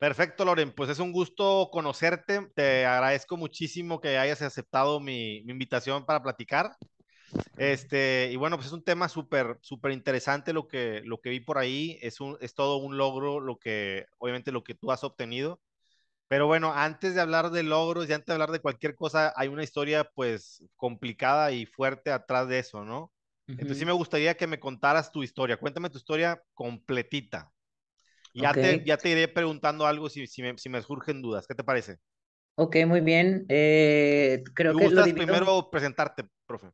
Perfecto, Loren. Pues es un gusto conocerte. Te agradezco muchísimo que hayas aceptado mi, mi invitación para platicar. Este, y bueno, pues es un tema súper, súper interesante lo que, lo que vi por ahí. Es, un, es todo un logro lo que, obviamente, lo que tú has obtenido. Pero bueno, antes de hablar de logros y antes de hablar de cualquier cosa, hay una historia pues complicada y fuerte atrás de eso, ¿no? Entonces sí me gustaría que me contaras tu historia. Cuéntame tu historia completita. Ya Ok, te, ya te iré preguntando algo si, si me, si me surgen dudas. ¿Qué te parece? ok, muy bien. Eh, creo que lo gustas divido. primero presentarte, profe.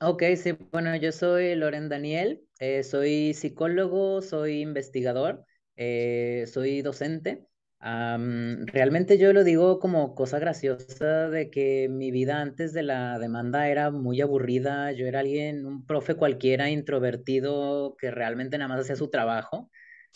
Ok, sí, bueno, yo soy Loren Daniel, eh, soy psicólogo, soy investigador, eh, soy docente. Am, realmente yo lo digo como cosa graciosa de que mi vida antes de la demanda era muy aburrida. Yo era alguien, un profe cualquiera, introvertido, que realmente nada más hacía su trabajo.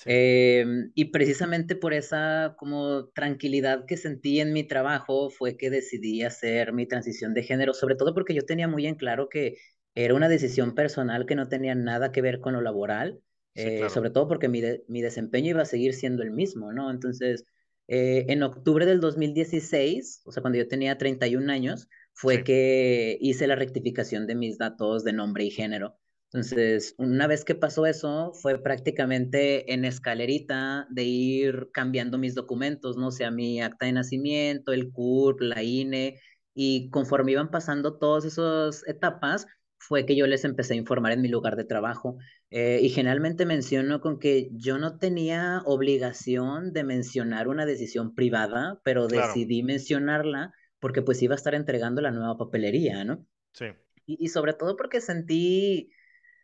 Sí, Em, y precisamente por esa como tranquilidad que sentí en mi trabajo fue que decidí hacer mi transición de género, sobre todo porque yo tenía muy en claro que era una decisión personal que no tenía nada que ver con lo laboral, sí, eh, claro. sobre todo porque mi, de- mi desempeño iba a seguir siendo el mismo, ¿no? Entonces, eh, en octubre del 2016, o sea, cuando yo tenía 31 años, fue Sí, que hice la rectificación de mis datos de nombre y género. Entonces, una vez que pasó eso, fue prácticamente en escalerita de ir cambiando mis documentos, ¿no? O sea, mi acta de nacimiento, el CURP, la INE, y conforme iban pasando todas esas etapas, fue que yo les empecé a informar en mi lugar de trabajo. Eh, y generalmente menciono con que yo no tenía obligación de mencionar una decisión privada, pero claro. decidí mencionarla porque pues iba a estar entregando la nueva papelería, ¿no? Sí, Y, y sobre todo porque sentí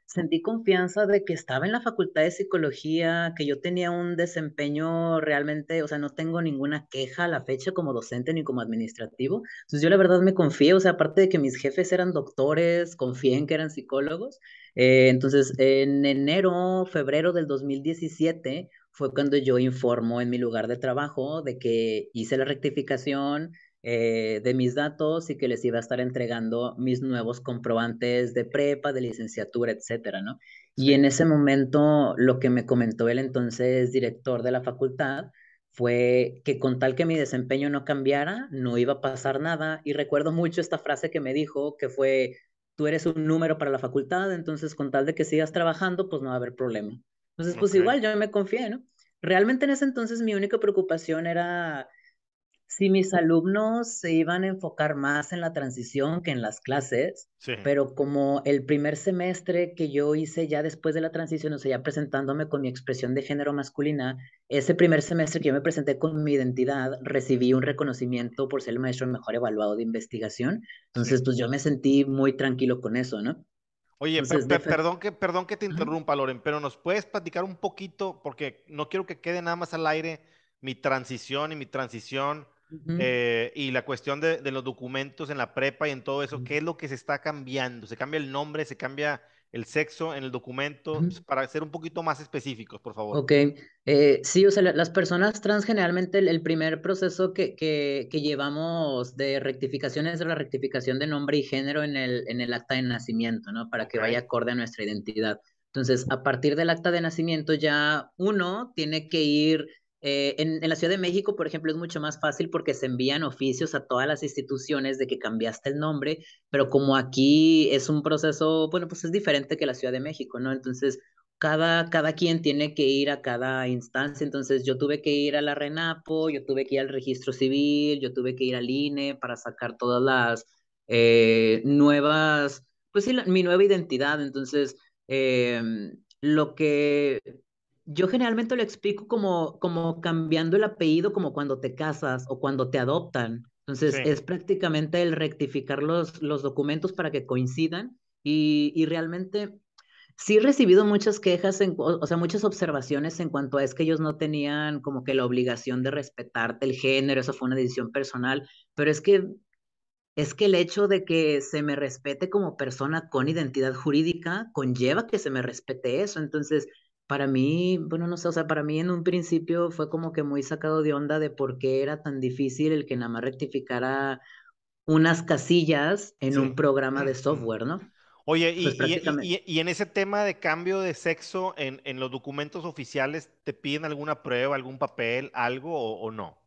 Sentí confianza de que estaba en la facultad de psicología, que yo tenía un desempeño realmente, o sea, no tengo ninguna queja a la fecha como docente ni como administrativo. Entonces yo la verdad me confié, o sea, aparte de que mis jefes eran doctores, confié en que eran psicólogos. Eh, entonces, en enero, febrero del 2017 fue cuando yo informo en mi lugar de trabajo de que hice la rectificación eh, de mis datos y que les iba a estar entregando mis nuevos comprobantes de prepa, de licenciatura, etcétera, ¿no? Y en ese momento lo que me comentó el entonces director de la facultad fue que con tal que mi desempeño no cambiara, no iba a pasar nada. Y recuerdo mucho esta frase que me dijo, que fue, tú eres un número para la facultad, entonces con tal de que sigas trabajando, pues no va a haber problema. Entonces, pues Ok, igual yo me confié, ¿no? Realmente en ese entonces mi única preocupación era si mis alumnos se iban a enfocar más en la transición que en las clases, sí. pero como el primer semestre que yo hice ya después de la transición, o sea, ya presentándome con mi expresión de género masculina, ese primer semestre que yo me presenté con mi identidad, recibí un reconocimiento por ser el maestro mejor evaluado de investigación. Sí. Entonces, pues yo me sentí muy tranquilo con eso, ¿no? Oye, Entonces, per- perdón que, perdón que te interrumpa, Loren, pero ¿nos puedes platicar un poquito? Porque no quiero que quede nada más al aire mi transición y mi transición ujú, eh, y la cuestión de, de los documentos en la prepa y en todo eso. ujú, ¿Qué es lo que se está cambiando? ¿Se cambia el nombre? ¿Se cambia el sexo en el documento? ujú. Para ser un poquito más específicos, por favor. Ok, eh, sí, o sea, la- las personas trans generalmente el, el primer proceso que, que, que llevamos de rectificación es la rectificación de nombre y género en el, en el acta de nacimiento, ¿no? Para que Ok, vaya acorde a nuestra identidad. Entonces, a partir del acta de nacimiento ya uno tiene que ir, eh, en, en la Ciudad de México, por ejemplo, es mucho más fácil porque se envían oficios a todas las instituciones de que cambiaste el nombre, pero como aquí es un proceso, bueno, pues es diferente que la Ciudad de México, ¿no? Entonces cada, cada quien tiene que ir a cada instancia, entonces yo tuve que ir a la RENAPO, yo tuve que ir al registro civil, yo tuve que ir al INE para sacar todas las eh, nuevas, pues sí, la- mi nueva identidad, entonces eh, lo que yo generalmente lo explico como, como cambiando el apellido como cuando te casas o cuando te adoptan, entonces sí, es prácticamente el rectificar los, los documentos para que coincidan y, y realmente... Sí he recibido muchas quejas, en, o, o sea, muchas observaciones en cuanto a es que ellos no tenían como que la obligación de respetarte el género, eso fue una decisión personal, pero es que es que el hecho de que se me respete como persona con identidad jurídica conlleva que se me respete eso. Entonces, para mí, bueno, no sé, o sea, para mí en un principio fue como que muy sacado de onda de por qué era tan difícil el que nada más rectificara unas casillas en un programa de software, ¿no? Oye, y, y, y, en ese tema de cambio de sexo, en, en, los documentos oficiales, ¿te piden alguna prueba, algún papel, algo o, no?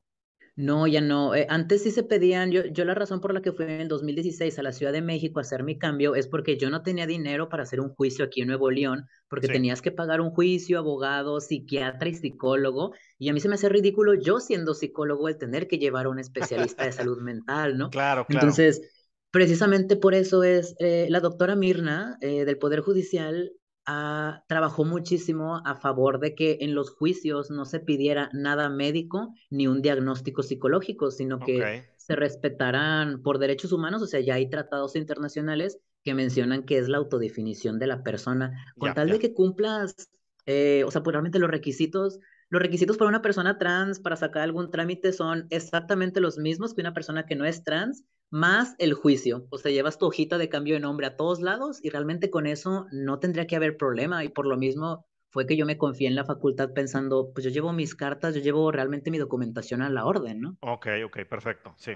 No, ya no. Eh, antes sí se pedían, yo, yo la razón por la que fui en 2016 a la Ciudad de México a hacer mi cambio es porque yo no tenía dinero para hacer un juicio aquí en Nuevo León, porque tenías que pagar un juicio, abogado, psiquiatra y psicólogo, y a mí se me hace ridículo yo siendo psicólogo el tener que llevar a un especialista de salud mental, ¿no? Claro, claro. Entonces, Precisamente por eso es eh, la doctora Mirna eh, del Poder Judicial ah, trabajó muchísimo a favor de que en los juicios no se pidiera nada médico ni un diagnóstico psicológico, sino que se respetaran por derechos humanos, o sea, ya hay tratados internacionales que mencionan que es la autodefinición de la persona, con tal de que cumplas, eh, o sea, pues realmente los requisitos los requisitos para una persona trans para sacar algún trámite son exactamente los mismos que una persona que no es trans, más el juicio. O sea, llevas tu hojita de cambio de nombre a todos lados y realmente con eso no tendría que haber problema. Y por lo mismo fue que yo me confié en la facultad pensando, pues yo llevo mis cartas, yo llevo realmente mi documentación a la orden, ¿no? Ok, ok, perfecto, sí.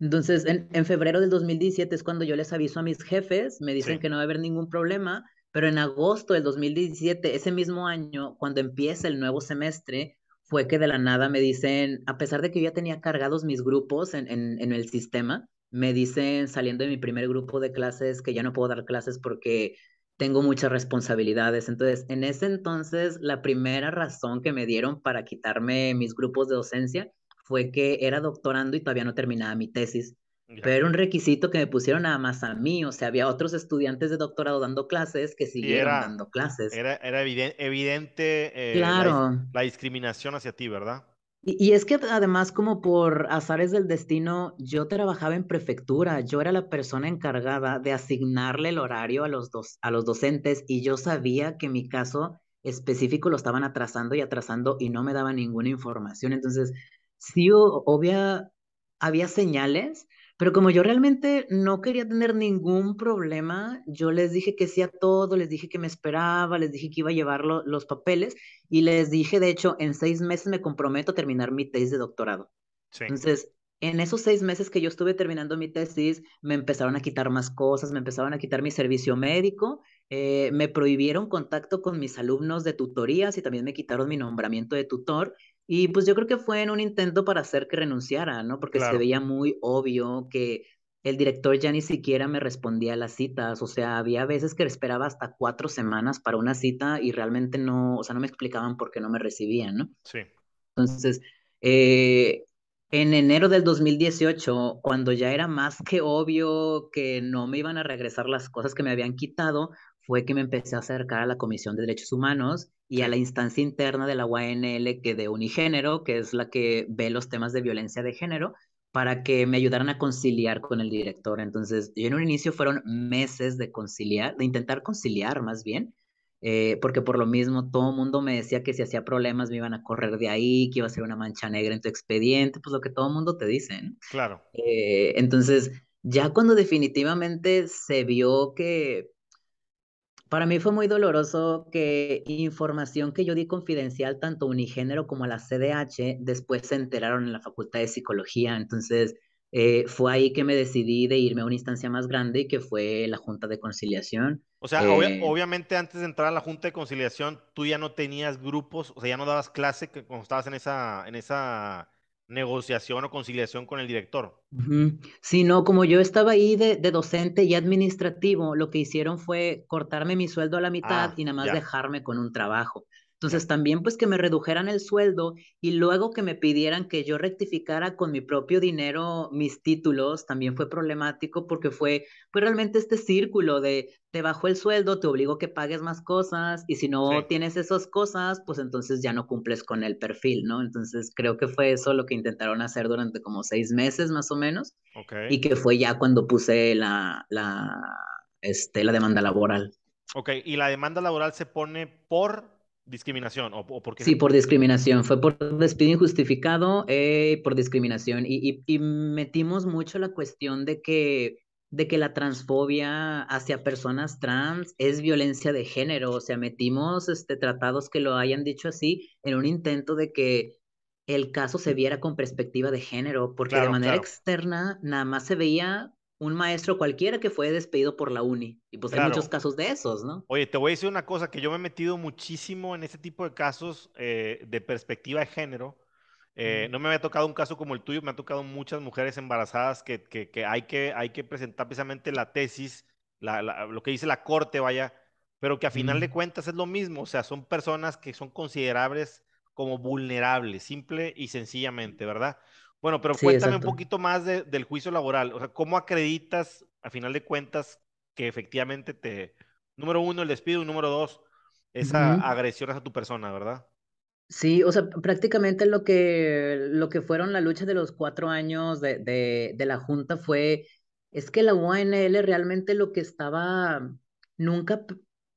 Entonces, en, en febrero del 2017 es cuando yo les aviso a mis jefes, me dicen que no va a haber ningún problema, pero en agosto del 2017, ese mismo año, cuando empieza el nuevo semestre, fue que de la nada me dicen, a pesar de que yo ya tenía cargados mis grupos en, en, el sistema, me dicen saliendo de mi primer grupo de clases que ya no puedo dar clases porque tengo muchas responsabilidades. Entonces, en ese entonces, la primera razón que me dieron para quitarme mis grupos de docencia fue que era doctorando y todavía no terminaba mi tesis. Pero era un requisito que me pusieron nada más a mí, o sea, había otros estudiantes de doctorado dando clases que siguieron dando clases. Era, era evidente, eh, claro. la, discriminación hacia ti, ¿verdad? Y, y, es que además como por azares del destino, yo trabajaba en prefectura, yo era la persona encargada de asignarle el horario a los, dos, a los docentes y yo sabía que mi caso específico lo estaban atrasando y atrasando y no me daba ninguna información. Entonces, sí, obvia, había señales pero como yo realmente no quería tener ningún problema, yo les dije que sí a todo, les dije que me esperaba, les dije que iba a llevar los papeles y les dije, de hecho, en seis meses me comprometo a terminar mi tesis de doctorado. Entonces, en esos seis meses que yo estuve terminando mi tesis, me empezaron a quitar más cosas, me empezaron a quitar mi servicio médico, eh, me prohibieron contacto con mis alumnos de tutorías y también me quitaron mi nombramiento de tutor y pues yo creo que fue en un intento para hacer que renunciara, ¿no? Porque se veía muy obvio que el director ya ni siquiera me respondía a las citas, o sea, había veces que esperaba hasta cuatro semanas para una cita y realmente no, o sea, no me explicaban por qué no me recibían, ¿no? Sí. Entonces, eh, en enero del 2018, cuando ya era más que obvio que no me iban a regresar las cosas que me habían quitado, fue que me empecé a acercar a la Comisión de Derechos Humanos y a la instancia interna de la UNL que de Unigénero, que es la que ve los temas de violencia de género, para que me ayudaran a conciliar con el director. Entonces, yo en un inicio fueron meses de conciliar, de intentar conciliar más bien, eh, porque por lo mismo todo el mundo me decía que si hacía problemas me iban a correr de ahí, que iba a ser una mancha negra en tu expediente, pues lo que todo el mundo te dice. Claro. Eh, entonces, ya cuando definitivamente se vio que para mí fue muy doloroso que información que yo di confidencial tanto a Unigénero como a la CDH después se enteraron en la Facultad de Psicología. Entonces, eh, fue ahí que me decidí de irme a una instancia más grande y que fue la Junta de Conciliación. O sea, eh, obviamente antes de entrar a la Junta de Conciliación, tú ya no tenías grupos, o sea, ya no dabas clase que cuando estabas en esa, en esa negociación o conciliación con el director. Sí, no, como yo estaba ahí de, docente y administrativo, lo que hicieron fue cortarme mi sueldo a la mitad ah, y nada más dejarme con un trabajo. Entonces también pues que me redujeran el sueldo y luego que me pidieran que yo rectificara con mi propio dinero mis títulos también fue problemático porque fue, fue realmente este círculo de te bajo el sueldo, te obligo a que pagues más cosas y si no tienes esas cosas pues entonces ya no cumples con el perfil, ¿no? Entonces creo que fue eso lo que intentaron hacer durante como seis meses más o menos y que fue ya cuando puse la, la, este, la demanda laboral. Ok, y la demanda laboral se pone por discriminación o, por Sí, por discriminación. Fue por despido injustificado, eh, por discriminación. Y, y, metimos mucho la cuestión de que, de que la transfobia hacia personas trans es violencia de género. O sea, metimos este, tratados que lo hayan dicho así en un intento de que el caso se viera con perspectiva de género, porque de manera externa nada más se veía un maestro cualquiera que fue despedido por la uni. Y pues hay muchos casos de esos, ¿no? Oye, te voy a decir una cosa, que yo me he metido muchísimo en este tipo de casos eh, de perspectiva de género. Eh, no me había tocado un caso como el tuyo, me ha tocado muchas mujeres embarazadas que, que, hay, que hay que presentar precisamente la tesis, lo que dice la corte, vaya, pero que a final de cuentas es lo mismo, o sea, son personas que son considerables como vulnerables, simple y sencillamente, ¿verdad? Bueno, pero cuéntame un poquito más del juicio laboral, o sea, ¿cómo acreditas a final de cuentas que efectivamente te, número uno, el despido y número dos, esa agresión a tu persona, ¿verdad? Sí, o sea, prácticamente lo que, lo que fueron la lucha de los cuatro años de, de, la Junta fue, es que la UANL realmente lo que estaba, nunca,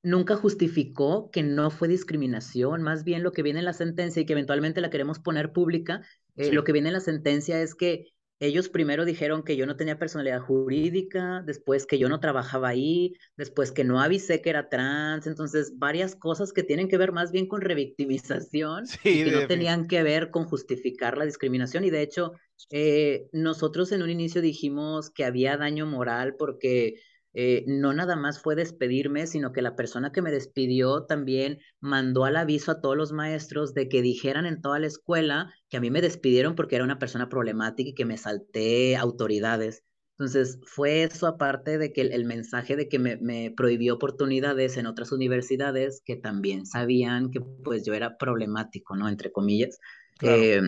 nunca justificó que no fue discriminación, más bien lo que viene en la sentencia y que eventualmente la queremos poner pública, eh, lo que viene en la sentencia es que ellos primero dijeron que yo no tenía personalidad jurídica, después que yo no trabajaba ahí, después que no avisé que era trans, entonces varias cosas que tienen que ver más bien con revictimización y que no tenían que ver con justificar la discriminación. Y de hecho, eh, nosotros en un inicio dijimos que había daño moral porque eh, no nada más fue despedirme, sino que la persona que me despidió también mandó al aviso a todos los maestros de que dijeran en toda la escuela que a mí me despidieron porque era una persona problemática y que me salté autoridades. Entonces, fue eso aparte de que el, mensaje de que me, prohibió oportunidades en otras universidades que también sabían que pues yo era problemático, ¿no? Entre comillas. Eh,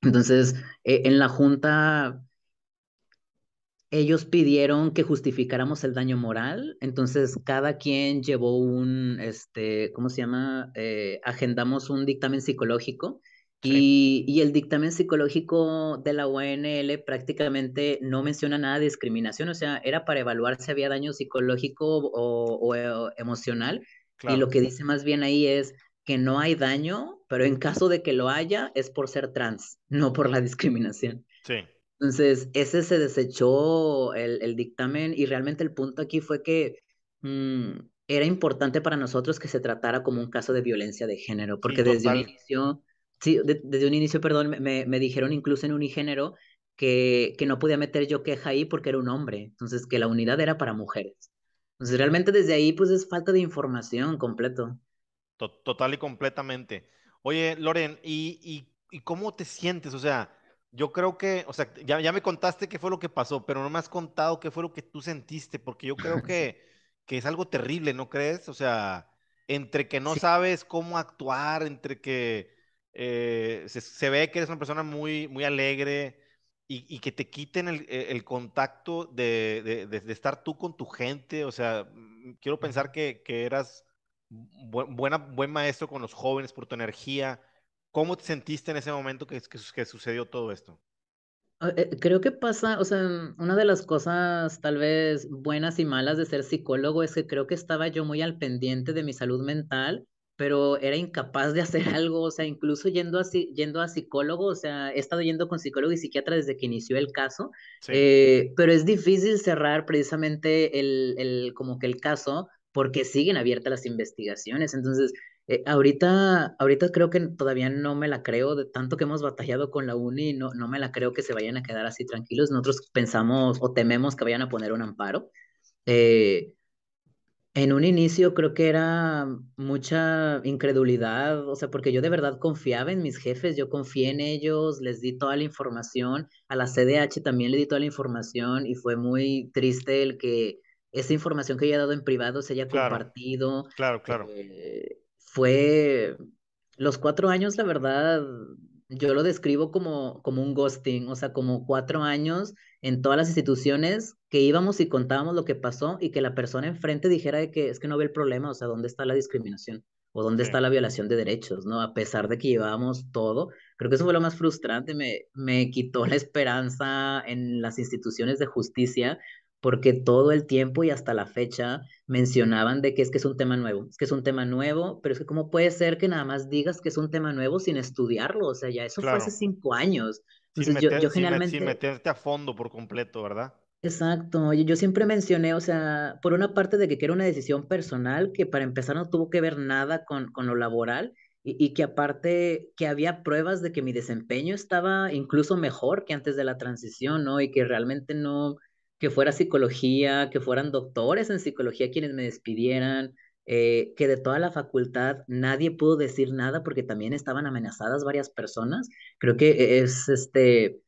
entonces, eh, en la junta ellos pidieron que justificáramos el daño moral, entonces cada quien llevó un, este, ¿cómo se llama? Eh, agendamos un dictamen psicológico y, y, el dictamen psicológico de la UNL prácticamente no menciona nada de discriminación, o sea, era para evaluar si había daño psicológico o, o, emocional y lo que dice más bien ahí es que no hay daño, pero en caso de que lo haya es por ser trans, no por la discriminación. Sí. Entonces, ese se desechó el, dictamen y realmente el punto aquí fue que mm, era importante para nosotros que se tratara como un caso de violencia de género, porque desde un inicio, sí, desde un inicio, perdón, me, me, dijeron incluso en unigénero que, que no podía meter yo queja ahí porque era un hombre, entonces que la unidad era para mujeres. Entonces, realmente desde ahí, pues es falta de información completo. Total y completamente. Oye, Loren, ¿y, y, y cómo te sientes? O sea, yo creo que, o sea, ya, ya me contaste qué fue lo que pasó, pero no me has contado qué fue lo que tú sentiste, porque yo creo que, que es algo terrible, ¿no crees? O sea, entre que no sabes cómo actuar, entre que eh, se, ve que eres una persona muy, muy alegre y, y que te quiten el, e, el contacto de, de, de, estar tú con tu gente, o sea, mm, quiero pensar que, que eras buena, buen maestro con los jóvenes por tu energía ¿Cómo te sentiste en ese momento que, que, sucedió todo esto? Ah, eh, creo que pasa, o sea, una de las cosas tal vez buenas y malas de ser psicólogo es que creo que estaba yo muy al pendiente de mi salud mental, pero era incapaz de hacer algo, o sea, incluso yendo a, yendo a psicólogo, o sea, he estado yendo con psicólogo y psiquiatra desde que inició el caso, eh, pero es difícil cerrar precisamente el, el, como que el caso porque siguen abiertas las investigaciones, entonces eh, ahorita, ahorita creo que todavía no me la creo, de tanto que hemos batallado con la uni, no, no me la creo que se vayan a quedar así tranquilos. Nosotros pensamos o tememos que vayan a poner un amparo. Eh, en un inicio creo que era mucha incredulidad, o sea, porque yo de verdad confiaba en mis jefes, yo confié en ellos, les di toda la información, a la CDH también le di toda la información y fue muy triste el que esa información que yo he dado en privado se haya compartido. Claro, claro. Eh, fue los cuatro años, la verdad, yo lo describo como, como un ghosting, o sea, como cuatro años en todas las instituciones que íbamos y contábamos lo que pasó y que la persona enfrente dijera de que es que no ve el problema, o sea, ¿dónde está la discriminación? ¿O dónde está la violación de derechos? ¿No? A pesar de que llevábamos todo, creo que eso fue lo más frustrante, me, me quitó la esperanza en las instituciones de justicia porque todo el tiempo y hasta la fecha mencionaban de que es que es un tema nuevo, es que es un tema nuevo, pero es que cómo puede ser que nada más digas que es un tema nuevo sin estudiarlo, o sea, ya eso fue hace cinco años. Entonces, yo, yo, generalmente... Sin, meterte a fondo por completo, ¿verdad? Exacto, yo, yo siempre mencioné, o sea, por una parte de que era una decisión personal que para empezar no tuvo que ver nada con, con lo laboral y, y que aparte que había pruebas de que mi desempeño estaba incluso mejor que antes de la transición, ¿no? Y que realmente no, que fuera psicología, que fueran doctores en psicología quienes me despidieran, eh, que de toda la facultad nadie pudo decir nada porque también estaban amenazadas varias personas. Creo que es este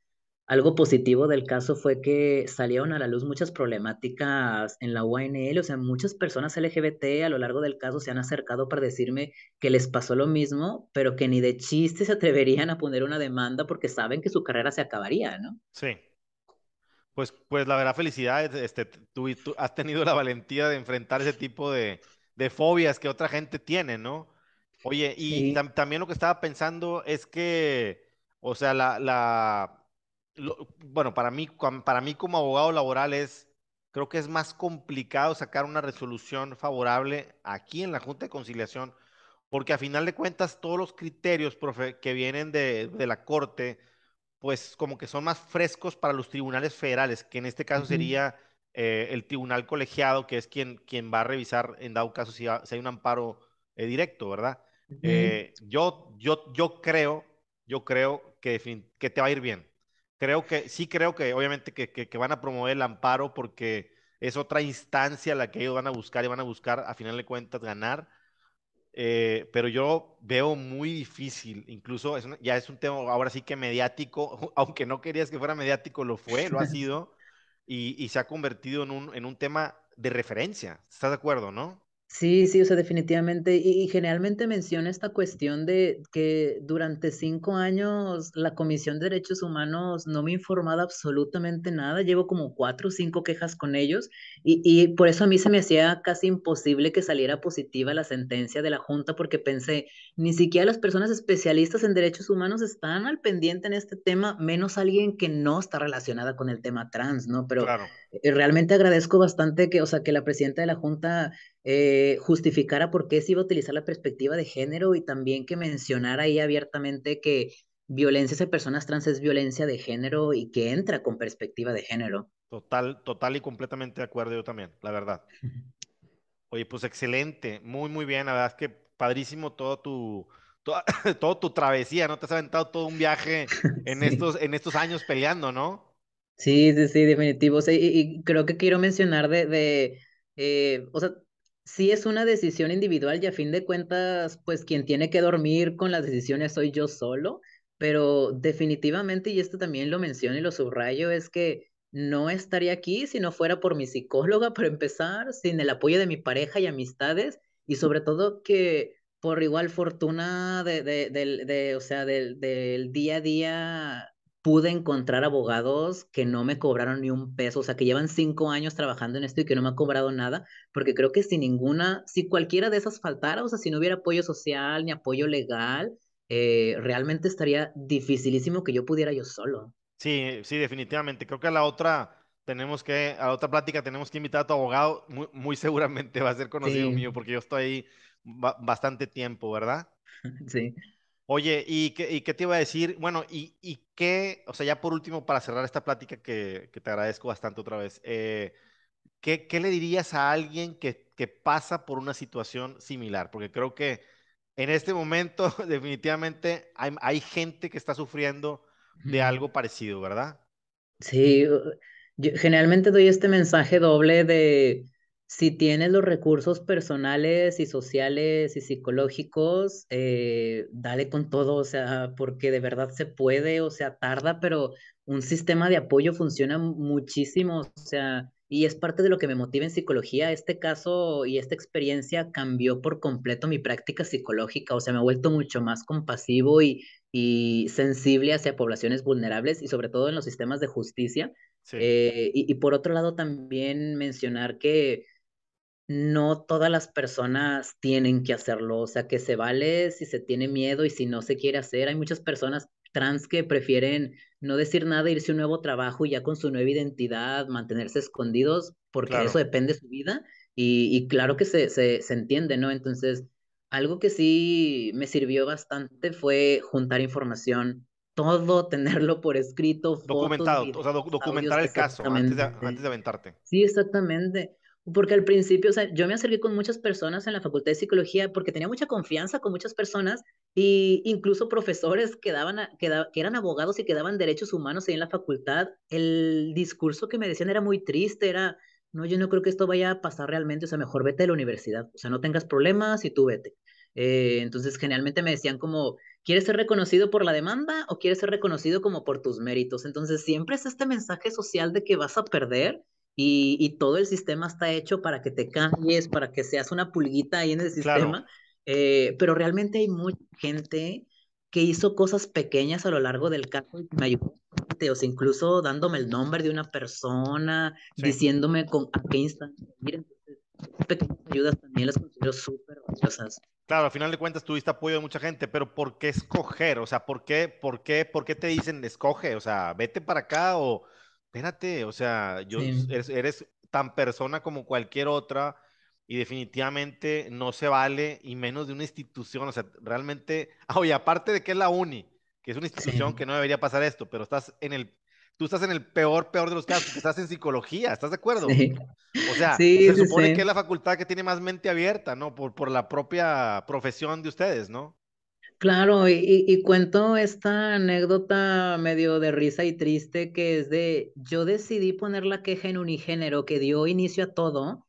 algo positivo del caso fue que salieron a la luz muchas problemáticas en la UANL, o sea, muchas personas LGBT a lo largo del caso se han acercado para decirme que les pasó lo mismo, pero que ni de chiste se atreverían a poner una demanda porque saben que su carrera se acabaría, ¿no? Sí. Pues, pues la verdad, felicidades, este, tú, tú has tenido la valentía de enfrentar ese tipo de, de fobias que otra gente tiene, ¿no? Oye, y también lo que estaba pensando es que, o sea, la, la bueno, para mí, para mí como abogado laboral es, creo que es más complicado sacar una resolución favorable aquí en la Junta de Conciliación, porque a final de cuentas todos los criterios profe, que vienen de, de, la Corte, pues como que son más frescos para los tribunales federales, que en este caso sería eh, el tribunal colegiado, que es quien, quien va a revisar en dado caso si, hay un amparo eh, directo, ¿verdad? Eh, yo, yo, yo creo, yo creo que, que te va a ir bien creo que, sí creo que obviamente que, que, van a promover el amparo porque es otra instancia la que ellos van a buscar y van a buscar a final de cuentas ganar. Eh, pero yo veo muy difícil, incluso ya es un tema ahora sí que mediático, aunque no querías que fuera mediático, lo fue, lo ha sido, y, y se ha convertido en un, en un tema de referencia. ¿Estás de acuerdo, no? Sí, sí, o sea, definitivamente. Y, generalmente menciona esta cuestión de que durante cinco años la Comisión de Derechos Humanos no me ha informado absolutamente nada. Llevo como cuatro o cinco quejas con ellos y, y por eso a mí se me hacía casi imposible que saliera positiva la sentencia de la Junta porque pensé, ni siquiera las personas especialistas en derechos humanos están al pendiente en este tema, menos alguien que no está relacionada con el tema trans, ¿no? Pero eh, realmente agradezco bastante que, o sea, que la presidenta de la Junta eh, justificara por qué se iba a utilizar la perspectiva de género y también que mencionara ahí abiertamente que violencia hacia personas trans es violencia de género y que entra con perspectiva de género. Total, total y completamente de acuerdo yo también, la verdad. Oye, pues excelente, muy, muy bien, la verdad es que padrísimo todo tu, todo tu travesía, ¿no? Te has aventado todo un viaje en, estos, en estos años peleando, ¿no? Sí, sí, sí, definitivo. Sí, y, creo que quiero mencionar de, de eh, o sea, sí es una decisión individual y a fin de cuentas, pues quien tiene que dormir con las decisiones soy yo solo, pero definitivamente, y esto también lo menciono y lo subrayo, es que no estaría aquí si no fuera por mi psicóloga, para empezar, sin el apoyo de mi pareja y amistades, y sobre todo que por igual fortuna de, de, de o sea, del, del día a día pude encontrar abogados que no me cobraron ni un peso, o sea, que llevan cinco años trabajando en esto y que no me ha cobrado nada, porque creo que si ninguna, si cualquiera de esas faltara, o sea, si no hubiera apoyo social ni apoyo legal, eh, realmente estaría dificilísimo que yo pudiera yo solo. Sí, sí, definitivamente. Creo que a la otra tenemos que, a la otra plática tenemos que invitar a tu abogado, muy, seguramente va a ser conocido mío, porque yo estoy ahí bastante tiempo, ¿verdad? Sí. Oye, ¿y qué, qué, te iba a decir? Bueno, y, y, qué, o sea, ya por último, para cerrar esta plática que, que te agradezco bastante otra vez, eh, ¿qué, ¿qué, le dirías a alguien que, que, pasa por una situación similar? Porque creo que en este momento definitivamente hay, hay gente que está sufriendo de algo parecido, ¿verdad? Sí, yo generalmente doy este mensaje doble de si tienes los recursos personales y sociales y psicológicos, eh, dale con todo, o sea, porque de verdad se puede, o sea, tarda, pero un sistema de apoyo funciona muchísimo, o sea, y es parte de lo que me motiva en psicología. Este caso y esta experiencia cambió por completo mi práctica psicológica, o sea, me he vuelto mucho más compasivo y, y sensible hacia poblaciones vulnerables y sobre todo en los sistemas de justicia. Eh, y por otro lado, también mencionar que no todas las personas tienen que hacerlo, o sea, que se vale si se tiene miedo y si no se quiere hacer. Hay muchas personas trans que prefieren no decir nada, irse a un nuevo trabajo y ya con su nueva identidad, mantenerse escondidos, porque eso depende de su vida. Y, claro que se, se, se, entiende, ¿no? Entonces, algo que sí me sirvió bastante fue juntar información, todo tenerlo por escrito. Documentado, o sea, documentar el caso antes de, antes de aventarte. Sí, exactamente Porque al principio, o sea, yo me acerqué con muchas personas en la Facultad de Psicología porque tenía mucha confianza con muchas personas y incluso profesores que, daban que, que, eran abogados y que daban derechos humanos ahí en la facultad. El discurso que me decían era muy triste, era, no, yo no creo que esto vaya a pasar realmente, o sea, mejor vete a la universidad, o sea, no tengas problemas y tú vete. Eh, entonces, generalmente me decían como, ¿quieres ser reconocido por la demanda o quieres ser reconocido como por tus méritos? Entonces, siempre es este mensaje social de que vas a perder y, todo el sistema está hecho para que te cambies, para que seas una pulguita ahí en el sistema, eh, pero realmente hay mucha gente que hizo cosas pequeñas a lo largo del caso y me ayudó, o sea, incluso dándome el nombre de una persona, diciéndome con a qué instante ir. pequeñas ayudas también las considero súper valiosas. Claro, al final de cuentas tuviste apoyo de mucha gente, pero ¿por qué escoger? O sea, ¿por qué, por qué, por qué te dicen escoge? O sea, vete para acá o espérate, o sea, yo eres, tan persona como cualquier otra y definitivamente no se vale y menos de una institución, o sea, realmente, oye, aparte de que es la uni, que es una institución que no debería pasar esto, pero estás en el, tú estás en el peor, peor de los casos, porque estás en psicología, ¿estás de acuerdo? O sea, se supone que es la facultad que tiene más mente abierta, ¿no? Por, por la propia profesión de ustedes, ¿no? Claro, y, cuento esta anécdota medio de risa y triste que es de, yo decidí poner la queja en unigénero que dio inicio a todo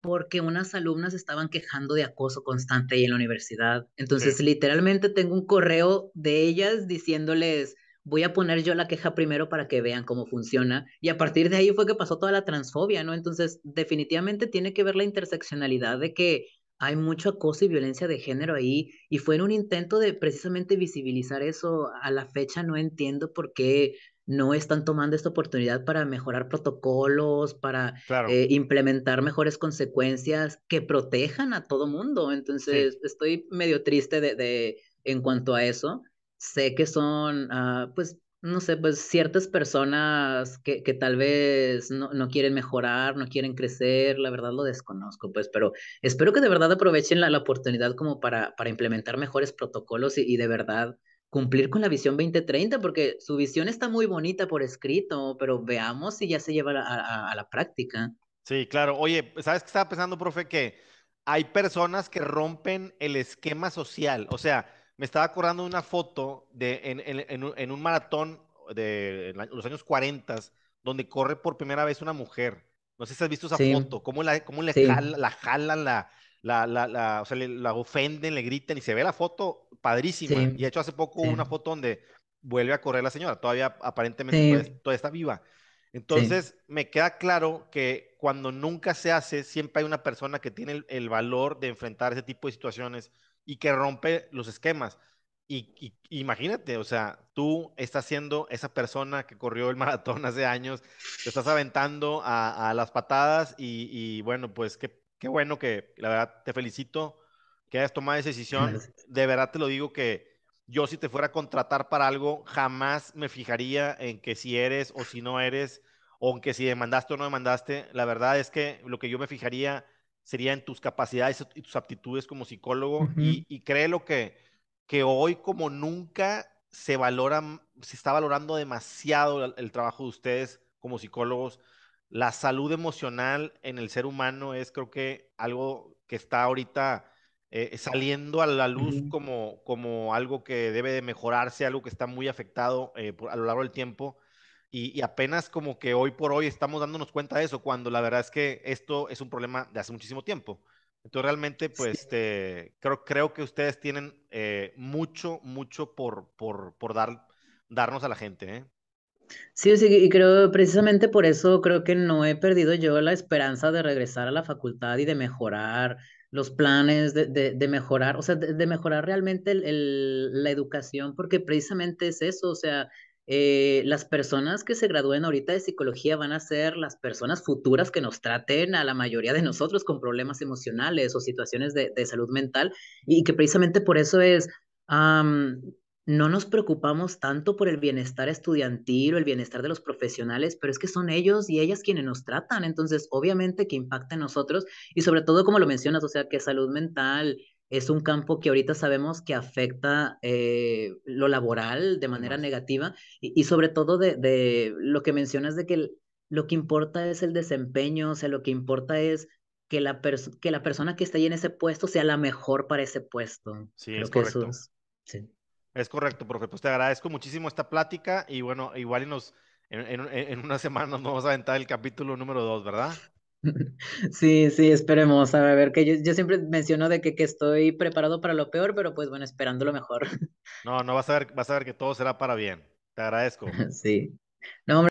porque unas alumnas estaban quejando de acoso constante ahí en la universidad. Entonces, literalmente tengo un correo de ellas diciéndoles, voy a poner yo la queja primero para que vean cómo funciona. Y a partir de ahí fue que pasó toda la transfobia, ¿no? Entonces, definitivamente tiene que ver la interseccionalidad de que hay mucho acoso y violencia de género ahí y fue en un intento de precisamente visibilizar eso. A la fecha no entiendo por qué no están tomando esta oportunidad para mejorar protocolos, para eh, implementar mejores consecuencias que protejan a todo mundo. Entonces, estoy medio triste de, de, en cuanto a eso. Sé que son, uh, pues, no sé, pues ciertas personas que, que tal vez no, no, quieren mejorar, no quieren crecer, la verdad lo desconozco, pues, pero espero que de verdad aprovechen la, la oportunidad como para, para implementar mejores protocolos y, y, de verdad cumplir con la visión 2030, porque su visión está muy bonita por escrito, pero veamos si ya se lleva a, a, a la práctica. Sí, claro. Oye, ¿sabes qué estaba pensando, profe? Que hay personas que rompen el esquema social, o sea, me estaba acordando de una foto de, en, en, en, un maratón de los años 40, donde corre por primera vez una mujer. No sé si has visto esa foto, cómo, la, cómo le la jalan, la, la, la, o sea, la ofenden, le gritan y se ve la foto padrísima. Y de hecho hace poco una foto donde vuelve a correr la señora, todavía aparentemente todavía, está viva. Entonces me queda claro que cuando nunca se hace, siempre hay una persona que tiene el, el valor de enfrentar ese tipo de situaciones y que rompe los esquemas. Y, imagínate, o sea, tú estás siendo esa persona que corrió el maratón hace años, te estás aventando a, las patadas y, bueno, pues qué, qué, bueno que la verdad te felicito que hayas tomado esa decisión. De verdad te lo digo que yo si te fuera a contratar para algo, jamás me fijaría en que si eres o si no eres, o en que si demandaste o no demandaste. La verdad es que lo que yo me fijaría sería en tus capacidades y tus aptitudes como psicólogo. y, y créelo que, que hoy como nunca se valora, se está valorando demasiado el, trabajo de ustedes como psicólogos. La salud emocional en el ser humano es creo que algo que está ahorita eh, saliendo a la luz como, como algo que debe de mejorarse, algo que está muy afectado eh, a lo largo del tiempo. Y, apenas como que hoy por hoy estamos dándonos cuenta de eso, cuando la verdad es que esto es un problema de hace muchísimo tiempo. Entonces realmente, pues, este, creo, creo que ustedes tienen eh, mucho, mucho por, por, por dar, darnos a la gente. ¿eh? Sí, sí, y creo precisamente por eso creo que no he perdido yo la esperanza de regresar a la facultad y de mejorar los planes, de, de, de mejorar, o sea, de, de mejorar realmente el, el, la educación, porque precisamente es eso, o sea, eh, las personas que se gradúen ahorita de psicología van a ser las personas futuras que nos traten a la mayoría de nosotros con problemas emocionales o situaciones de, salud mental y que precisamente por eso es, no nos preocupamos tanto por el bienestar estudiantil o el bienestar de los profesionales, pero es que son ellos y ellas quienes nos tratan, entonces obviamente que impacta en nosotros y sobre todo como lo mencionas, o sea, que salud mental es un campo que ahorita sabemos que afecta eh, lo laboral de manera negativa y, sobre todo de, de, lo que mencionas de que lo que importa es el desempeño, o sea, lo que importa es que la, que la persona que está ahí en ese puesto sea la mejor para ese puesto. Sí, es correcto. sí. Es correcto, profe. Pues te agradezco muchísimo esta plática y bueno, igual y nos, en, en, una semana nos vamos a aventar el capítulo número dos, ¿verdad? Sí, sí, esperemos. A ver, que yo, yo siempre menciono de que, que, estoy preparado para lo peor, pero pues bueno, esperando lo mejor. No, no, vas a ver, vas a ver que todo será para bien. Te agradezco. Sí. No, hombre.